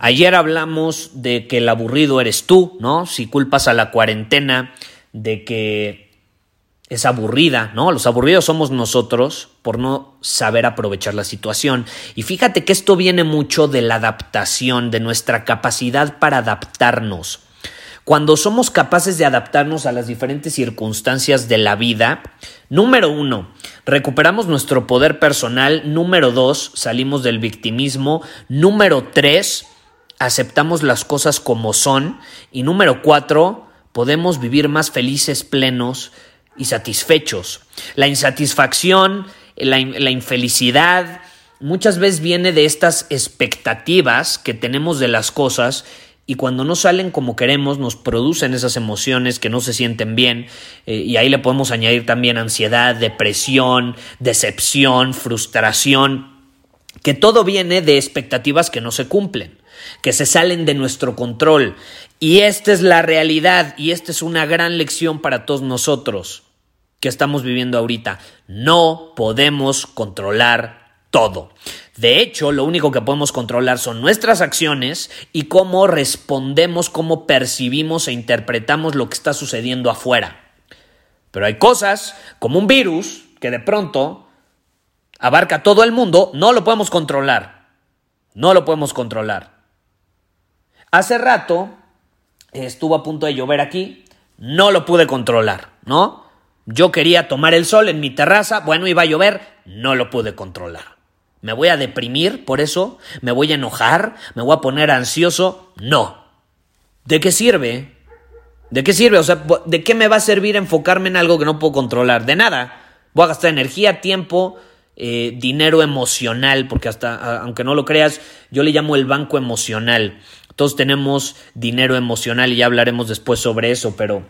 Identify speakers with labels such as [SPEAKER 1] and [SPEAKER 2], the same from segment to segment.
[SPEAKER 1] Ayer hablamos de que el aburrido eres tú, ¿no? Si culpas a la cuarentena de que es aburrida, ¿no? Los aburridos somos nosotros por no saber aprovechar la situación. Y fíjate que esto viene mucho de la adaptación, de nuestra capacidad para adaptarnos. Cuando somos capaces de adaptarnos a las diferentes circunstancias de la vida, número uno, recuperamos nuestro poder personal, número dos, salimos del victimismo, número tres, aceptamos las cosas como son y número cuatro, podemos vivir más felices, plenos y satisfechos. La insatisfacción, la, infelicidad, muchas veces viene de estas expectativas que tenemos de las cosas y cuando no salen como queremos nos producen esas emociones que no se sienten bien eh, y ahí le podemos añadir también ansiedad, depresión, decepción, frustración, que todo viene de expectativas que no se cumplen que se salen de nuestro control. Y esta es la realidad y esta es una gran lección para todos nosotros que estamos viviendo ahorita. No podemos controlar todo. De hecho, lo único que podemos controlar son nuestras acciones y cómo respondemos, cómo percibimos e interpretamos lo que está sucediendo afuera. Pero hay cosas como un virus que de pronto abarca todo el mundo, no lo podemos controlar. No lo podemos controlar. Hace rato estuvo a punto de llover aquí, no lo pude controlar, ¿no? Yo quería tomar el sol en mi terraza, bueno, iba a llover, no lo pude controlar. ¿Me voy a deprimir por eso? ¿Me voy a enojar? ¿Me voy a poner ansioso? No. ¿De qué sirve? ¿De qué sirve? O sea, ¿de qué me va a servir enfocarme en algo que no puedo controlar? De nada. Voy a gastar energía, tiempo, eh, dinero emocional, porque hasta, aunque no lo creas, yo le llamo el banco emocional. Todos tenemos dinero emocional y ya hablaremos después sobre eso, pero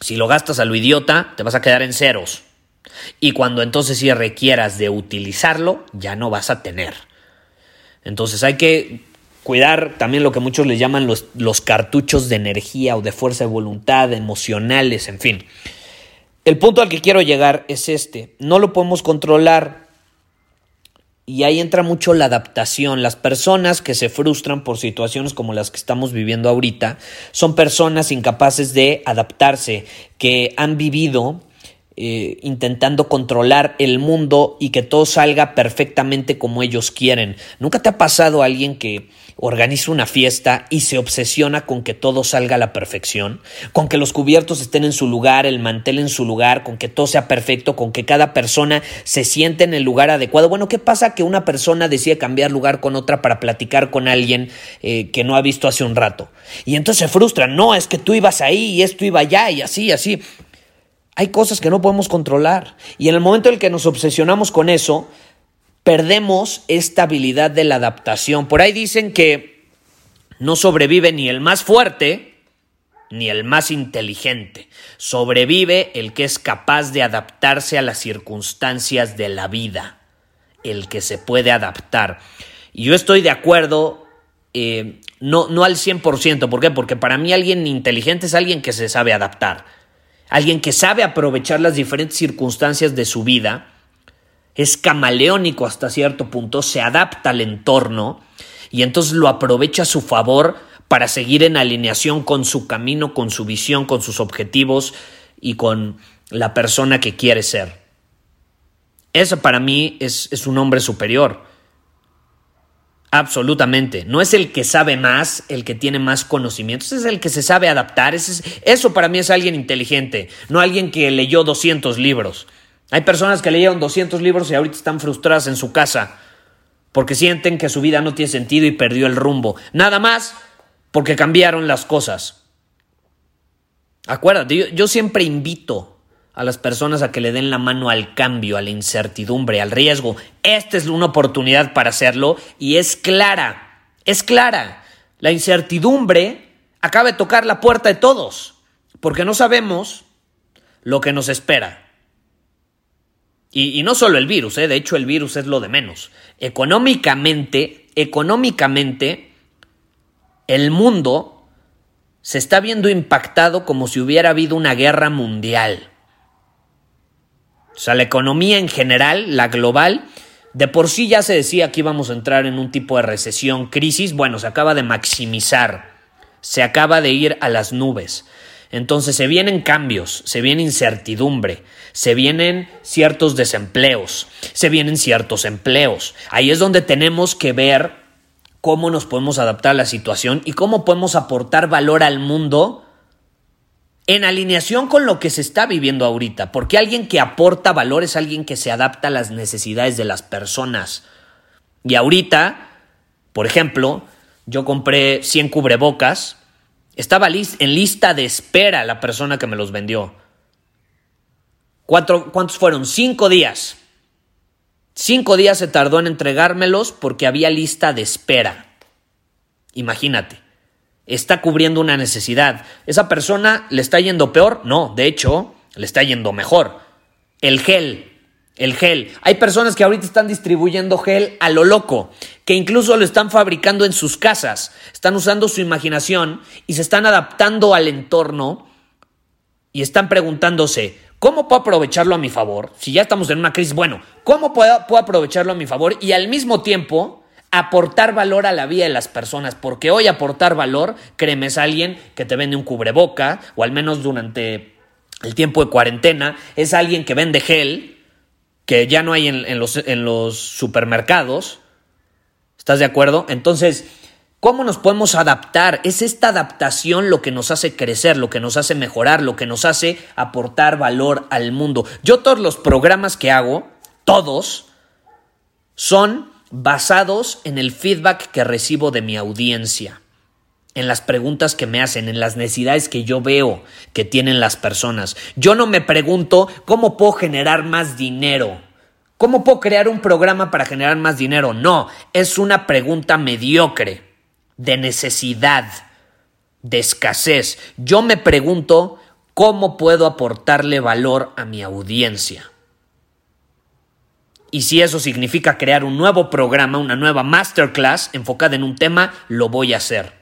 [SPEAKER 1] si lo gastas a lo idiota, te vas a quedar en ceros. Y cuando entonces si requieras de utilizarlo, ya no vas a tener. Entonces hay que cuidar también lo que muchos les llaman los, los cartuchos de energía o de fuerza de voluntad, emocionales, en fin. El punto al que quiero llegar es este. No lo podemos controlar, y ahí entra mucho la adaptación. Las personas que se frustran por situaciones como las que estamos viviendo ahorita son personas incapaces de adaptarse, que han vivido eh, intentando controlar el mundo y que todo salga perfectamente como ellos quieren. ¿Nunca te ha pasado alguien que organiza una fiesta y se obsesiona con que todo salga a la perfección, con que los cubiertos estén en su lugar, el mantel en su lugar, con que todo sea perfecto, con que cada persona se siente en el lugar adecuado. Bueno, ¿qué pasa que una persona decide cambiar lugar con otra para platicar con alguien eh, que no ha visto hace un rato? Y entonces se frustra, no, es que tú ibas ahí y esto iba allá y así, así. Hay cosas que no podemos controlar. Y en el momento en el que nos obsesionamos con eso, perdemos esta habilidad de la adaptación. Por ahí dicen que no sobrevive ni el más fuerte ni el más inteligente. Sobrevive el que es capaz de adaptarse a las circunstancias de la vida, el que se puede adaptar. Y yo estoy de acuerdo, eh, no, no al 100%. ¿Por qué? Porque para mí alguien inteligente es alguien que se sabe adaptar. Alguien que sabe aprovechar las diferentes circunstancias de su vida es camaleónico hasta cierto punto, se adapta al entorno y entonces lo aprovecha a su favor para seguir en alineación con su camino, con su visión, con sus objetivos y con la persona que quiere ser. Eso para mí es, es un hombre superior. Absolutamente. No es el que sabe más, el que tiene más conocimientos, es el que se sabe adaptar. eso para mí es alguien inteligente, no alguien que leyó 200 libros. Hay personas que leyeron 200 libros y ahorita están frustradas en su casa porque sienten que su vida no tiene sentido y perdió el rumbo. Nada más porque cambiaron las cosas. Acuérdate, yo siempre invito a las personas a que le den la mano al cambio, a la incertidumbre, al riesgo. Esta es una oportunidad para hacerlo y es clara, es clara. La incertidumbre acaba de tocar la puerta de todos, porque no sabemos lo que nos espera. Y, no solo el virus, ¿eh? de hecho el virus es lo de menos. Económicamente, económicamente, el mundo se está viendo impactado como si hubiera habido una guerra mundial. O sea, la economía en general, la global, de por sí ya se decía que íbamos a entrar en un tipo de recesión, crisis, bueno, se acaba de maximizar, se acaba de ir a las nubes. Entonces se vienen cambios, se viene incertidumbre, se vienen ciertos desempleos, se vienen ciertos empleos. Ahí es donde tenemos que ver cómo nos podemos adaptar a la situación y cómo podemos aportar valor al mundo en alineación con lo que se está viviendo ahorita, porque alguien que aporta valor es alguien que se adapta a las necesidades de las personas. Y ahorita, por ejemplo, yo compré 100 cubrebocas, estaba en lista de espera la persona que me los vendió. ¿Cuántos fueron? Cinco días. Cinco días se tardó en entregármelos porque había lista de espera. Imagínate está cubriendo una necesidad. ¿Esa persona le está yendo peor? No, de hecho, le está yendo mejor. El gel, el gel. Hay personas que ahorita están distribuyendo gel a lo loco, que incluso lo están fabricando en sus casas, están usando su imaginación y se están adaptando al entorno y están preguntándose, ¿cómo puedo aprovecharlo a mi favor? Si ya estamos en una crisis, bueno, ¿cómo puedo, puedo aprovecharlo a mi favor? Y al mismo tiempo aportar valor a la vida de las personas, porque hoy aportar valor, créeme, es alguien que te vende un cubreboca, o al menos durante el tiempo de cuarentena, es alguien que vende gel, que ya no hay en, los, en los supermercados. ¿Estás de acuerdo? Entonces, ¿Cómo nos podemos adaptar? Es esta adaptación lo que nos hace crecer, lo que nos hace mejorar, lo que nos hace aportar valor al mundo. Yo todos los programas que hago, todos, son basados en el feedback que recibo de mi audiencia, en las preguntas que me hacen, en las necesidades que yo veo que tienen las personas. Yo no me pregunto cómo puedo generar más dinero. ¿Cómo puedo crear un programa para generar más dinero? No, es una pregunta mediocre, de necesidad, de escasez. Yo me pregunto cómo puedo aportarle valor a mi audiencia. Y si eso significa crear un nuevo programa, una nueva masterclass enfocada en un tema, lo voy a hacer.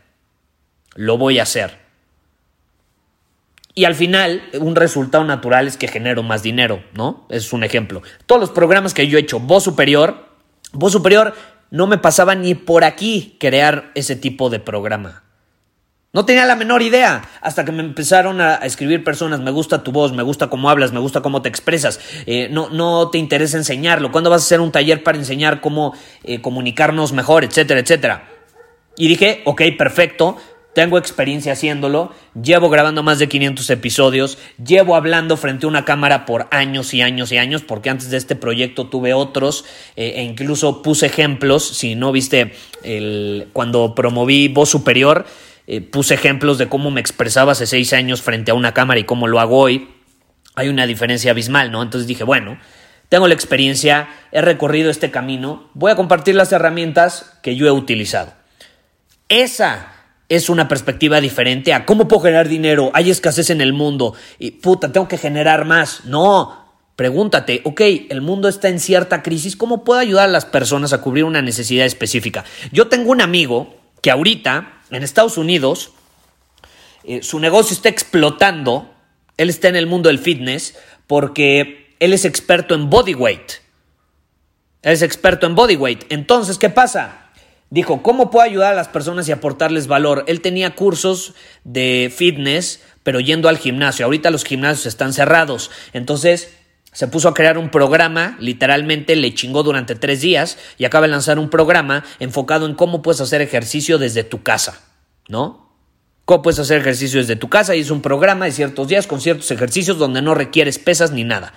[SPEAKER 1] Lo voy a hacer. Y al final, un resultado natural es que genero más dinero, ¿no? Es un ejemplo. Todos los programas que yo he hecho, voz superior, voz superior, no me pasaba ni por aquí crear ese tipo de programa. No tenía la menor idea hasta que me empezaron a escribir personas, me gusta tu voz, me gusta cómo hablas, me gusta cómo te expresas, eh, no, no te interesa enseñarlo, ¿cuándo vas a hacer un taller para enseñar cómo eh, comunicarnos mejor, etcétera, etcétera? Y dije, ok, perfecto, tengo experiencia haciéndolo, llevo grabando más de 500 episodios, llevo hablando frente a una cámara por años y años y años, porque antes de este proyecto tuve otros eh, e incluso puse ejemplos, si no viste el, cuando promoví voz superior, eh, puse ejemplos de cómo me expresaba hace seis años frente a una cámara y cómo lo hago hoy, hay una diferencia abismal, ¿no? Entonces dije, bueno, tengo la experiencia, he recorrido este camino, voy a compartir las herramientas que yo he utilizado. Esa es una perspectiva diferente a cómo puedo generar dinero, hay escasez en el mundo y puta, tengo que generar más. No, Pregúntate, ok, el mundo está en cierta crisis, ¿cómo puedo ayudar a las personas a cubrir una necesidad específica? Yo tengo un amigo que ahorita en Estados Unidos, eh, su negocio está explotando, él está en el mundo del fitness porque él es experto en body weight. Él es experto en body weight. Entonces, ¿qué pasa? Dijo, ¿cómo puedo ayudar a las personas y aportarles valor? Él tenía cursos de fitness, pero yendo al gimnasio. Ahorita los gimnasios están cerrados. Entonces, se puso a crear un programa, literalmente le chingó durante tres días y acaba de lanzar un programa enfocado en cómo puedes hacer ejercicio desde tu casa, ¿no? Cómo puedes hacer ejercicio desde tu casa y es un programa de ciertos días con ciertos ejercicios donde no requieres pesas ni nada.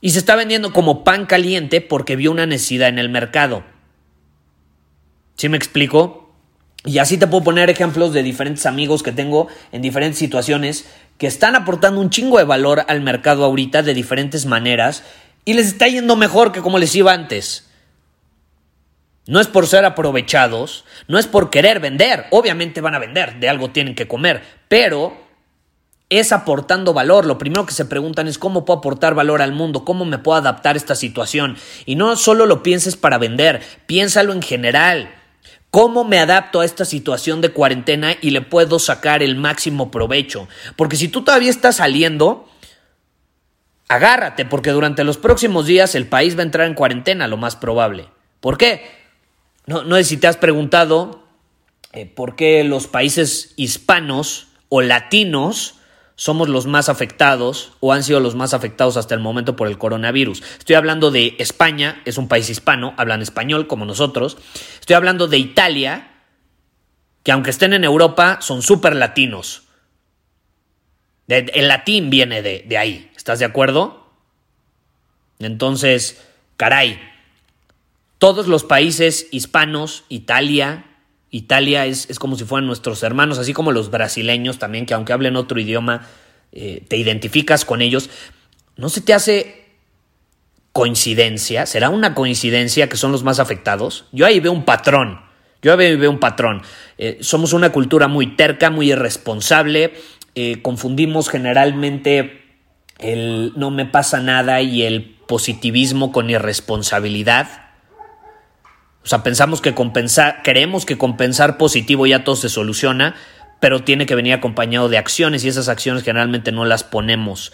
[SPEAKER 1] Y se está vendiendo como pan caliente porque vio una necesidad en el mercado. ¿Sí me explico? Y así te puedo poner ejemplos de diferentes amigos que tengo en diferentes situaciones que están aportando un chingo de valor al mercado ahorita de diferentes maneras y les está yendo mejor que como les iba antes. No es por ser aprovechados, no es por querer vender, obviamente van a vender, de algo tienen que comer, pero es aportando valor. Lo primero que se preguntan es cómo puedo aportar valor al mundo, cómo me puedo adaptar a esta situación. Y no solo lo pienses para vender, piénsalo en general. ¿Cómo me adapto a esta situación de cuarentena y le puedo sacar el máximo provecho? Porque si tú todavía estás saliendo, agárrate, porque durante los próximos días el país va a entrar en cuarentena, lo más probable. ¿Por qué? No, no sé si te has preguntado eh, por qué los países hispanos o latinos somos los más afectados o han sido los más afectados hasta el momento por el coronavirus. Estoy hablando de España, es un país hispano, hablan español como nosotros. Estoy hablando de Italia, que aunque estén en Europa, son súper latinos. el latín viene de, de ahí, ¿estás de acuerdo? Entonces, caray, todos los países hispanos, Italia, Italia es, como si fueran nuestros hermanos, así como los brasileños también, que aunque hablen otro idioma, eh, te identificas con ellos. ¿No se te hace coincidencia? ¿Será una coincidencia que son los más afectados? Yo ahí veo un patrón. Yo ahí veo un patrón. Eh, somos una cultura muy terca, muy irresponsable. Eh, confundimos generalmente el no me pasa nada y el positivismo con irresponsabilidad. O sea, pensamos que compensar, creemos que compensar positivo ya todo se soluciona, pero tiene que venir acompañado de acciones y esas acciones generalmente no las ponemos.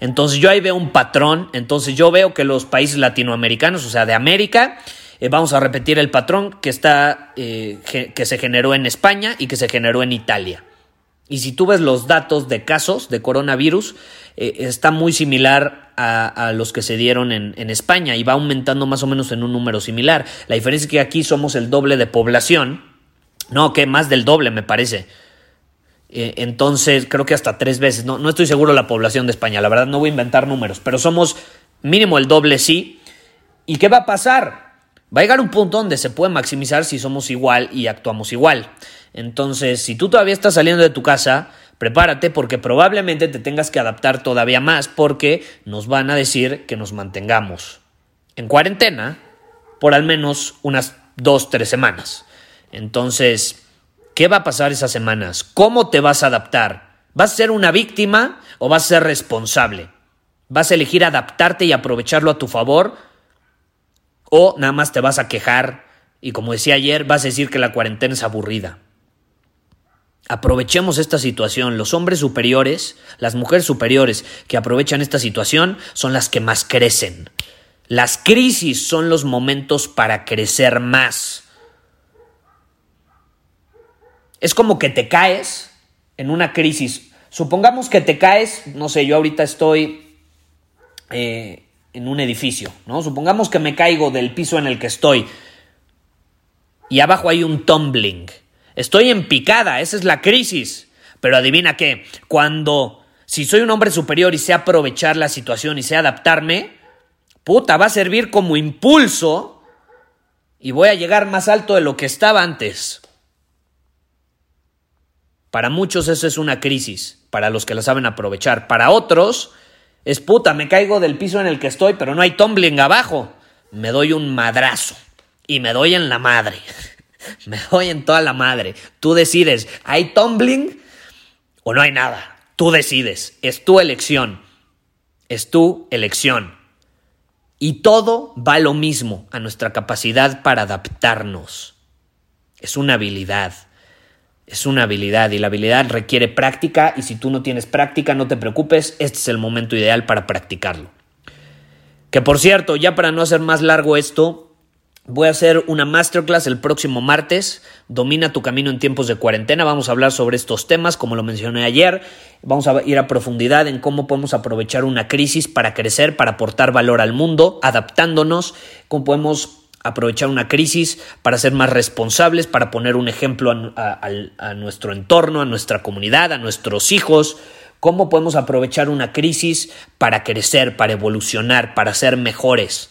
[SPEAKER 1] Entonces yo ahí veo un patrón, entonces yo veo que los países latinoamericanos, o sea, de América, eh, vamos a repetir el patrón que, está, eh, que se generó en España y que se generó en Italia. Y si tú ves los datos de casos de coronavirus, eh, está muy similar a, los que se dieron en, España y va aumentando más o menos en un número similar. La diferencia es que aquí somos el doble de población, no, que más del doble me parece. Eh, entonces, creo que hasta tres veces, no, no estoy seguro de la población de España, la verdad no voy a inventar números, pero somos mínimo el doble sí. ¿Y qué va a pasar? Va a llegar un punto donde se puede maximizar si somos igual y actuamos igual. Entonces, si tú todavía estás saliendo de tu casa, prepárate porque probablemente te tengas que adaptar todavía más porque nos van a decir que nos mantengamos en cuarentena por al menos unas dos, tres semanas. Entonces, ¿qué va a pasar esas semanas? ¿Cómo te vas a adaptar? ¿Vas a ser una víctima o vas a ser responsable? ¿Vas a elegir adaptarte y aprovecharlo a tu favor? ¿O nada más te vas a quejar y como decía ayer, vas a decir que la cuarentena es aburrida? Aprovechemos esta situación. Los hombres superiores, las mujeres superiores que aprovechan esta situación son las que más crecen. Las crisis son los momentos para crecer más. Es como que te caes en una crisis. Supongamos que te caes, no sé, yo ahorita estoy eh, en un edificio, ¿no? Supongamos que me caigo del piso en el que estoy y abajo hay un tumbling Estoy en picada, esa es la crisis. Pero adivina qué, cuando, si soy un hombre superior y sé aprovechar la situación y sé adaptarme, puta, va a servir como impulso y voy a llegar más alto de lo que estaba antes. Para muchos eso es una crisis, para los que la saben aprovechar. Para otros es puta, me caigo del piso en el que estoy, pero no hay tumbling abajo. Me doy un madrazo y me doy en la madre. Me doy en toda la madre. Tú decides, ¿hay tumbling o no hay nada? Tú decides. Es tu elección. Es tu elección. Y todo va lo mismo a nuestra capacidad para adaptarnos. Es una habilidad. Es una habilidad y la habilidad requiere práctica y si tú no tienes práctica no te preocupes, este es el momento ideal para practicarlo. Que por cierto, ya para no hacer más largo esto, Voy a hacer una masterclass el próximo martes. Domina tu camino en tiempos de cuarentena. Vamos a hablar sobre estos temas, como lo mencioné ayer. Vamos a ir a profundidad en cómo podemos aprovechar una crisis para crecer, para aportar valor al mundo, adaptándonos, cómo podemos aprovechar una crisis para ser más responsables, para poner un ejemplo a, nuestro entorno, a nuestra comunidad, a nuestros hijos, cómo podemos aprovechar una crisis para crecer, para evolucionar, para ser mejores